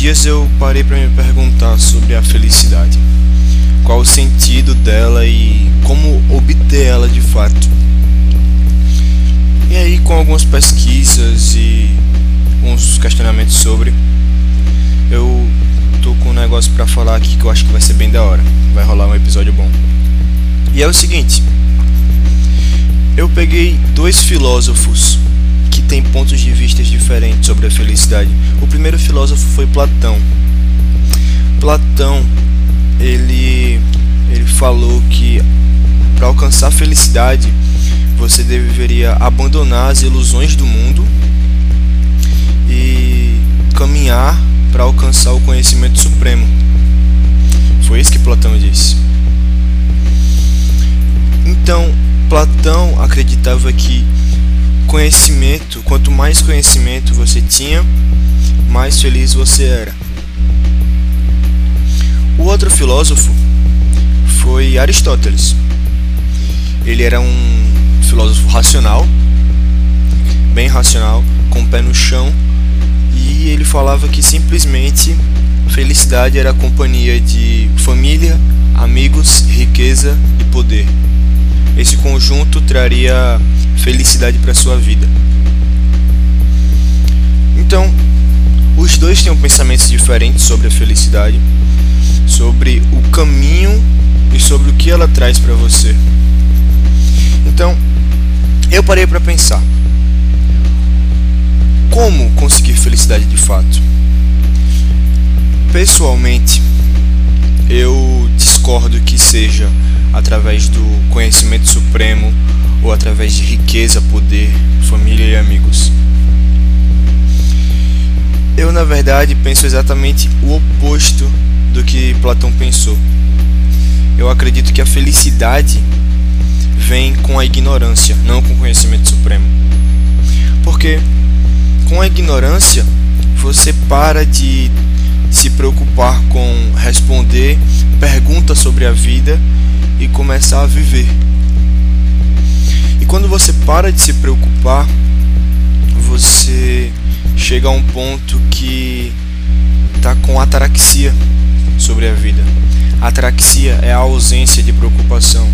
dias eu parei para me perguntar sobre a felicidade. Qual o sentido dela e como obter ela de fato. E aí, com algumas pesquisas e uns questionamentos sobre, eu tô com um negócio para falar aqui que eu acho que vai ser bem da hora. Vai rolar um episódio bom. E é o seguinte: eu peguei dois filósofos têm pontos de vista diferentes sobre a felicidade. O primeiro filósofo foi Platão. Platão, ele ele falou que para alcançar a felicidade, você deveria abandonar as ilusões do mundo e caminhar para alcançar o conhecimento supremo. Foi isso que Platão disse. Então, Platão acreditava que conhecimento, quanto mais conhecimento você tinha, mais feliz você era. O outro filósofo foi Aristóteles. Ele era um filósofo racional, bem racional, com o pé no chão, e ele falava que simplesmente felicidade era a companhia de família, amigos, riqueza e poder. Esse conjunto traria felicidade para sua vida. Então, os dois têm pensamentos diferentes sobre a felicidade, sobre o caminho e sobre o que ela traz para você. Então, eu parei para pensar: como conseguir felicidade de fato? Pessoalmente, eu discordo que seja através do conhecimento supremo ou através de riqueza, poder, família e amigos. Eu, na verdade, penso exatamente o oposto do que Platão pensou. Eu acredito que a felicidade vem com a ignorância, não com o conhecimento supremo. Porque com a ignorância você para de se preocupar com responder perguntas sobre a vida e começar a viver. E quando você para de se preocupar, você chega a um ponto que está com ataraxia sobre a vida. Ataraxia é a ausência de preocupação.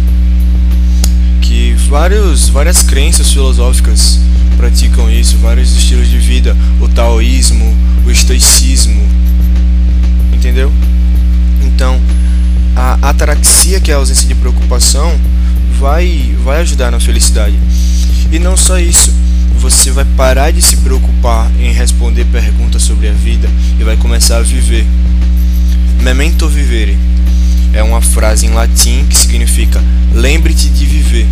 Que vários, várias crenças filosóficas praticam isso, vários estilos de vida, o taoísmo, o estoicismo, a ataraxia, que é a ausência de preocupação, vai, vai ajudar na felicidade. E não só isso, você vai parar de se preocupar em responder perguntas sobre a vida e vai começar a viver. Memento vivere é uma frase em latim que significa lembre-te de viver.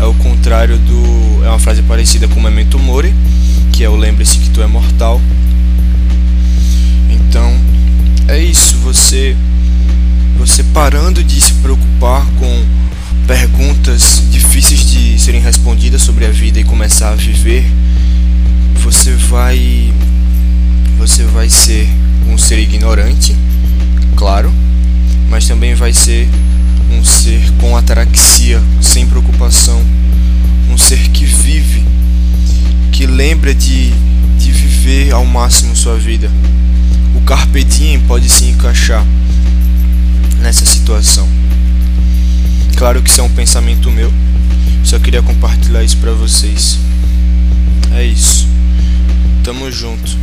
É o contrário do. É uma frase parecida com memento mori, que é o lembre-se que tu é mortal. Então, é isso, você você parando de se preocupar com perguntas difíceis de serem respondidas sobre a vida e começar a viver, você vai você vai ser um ser ignorante, claro, mas também vai ser um ser com ataraxia, sem preocupação, um ser que vive, que lembra de, de viver ao máximo sua vida. O carpe diem pode se encaixar nessa situação. Claro que isso é um pensamento meu, só queria compartilhar isso para vocês. É isso. Tamo junto.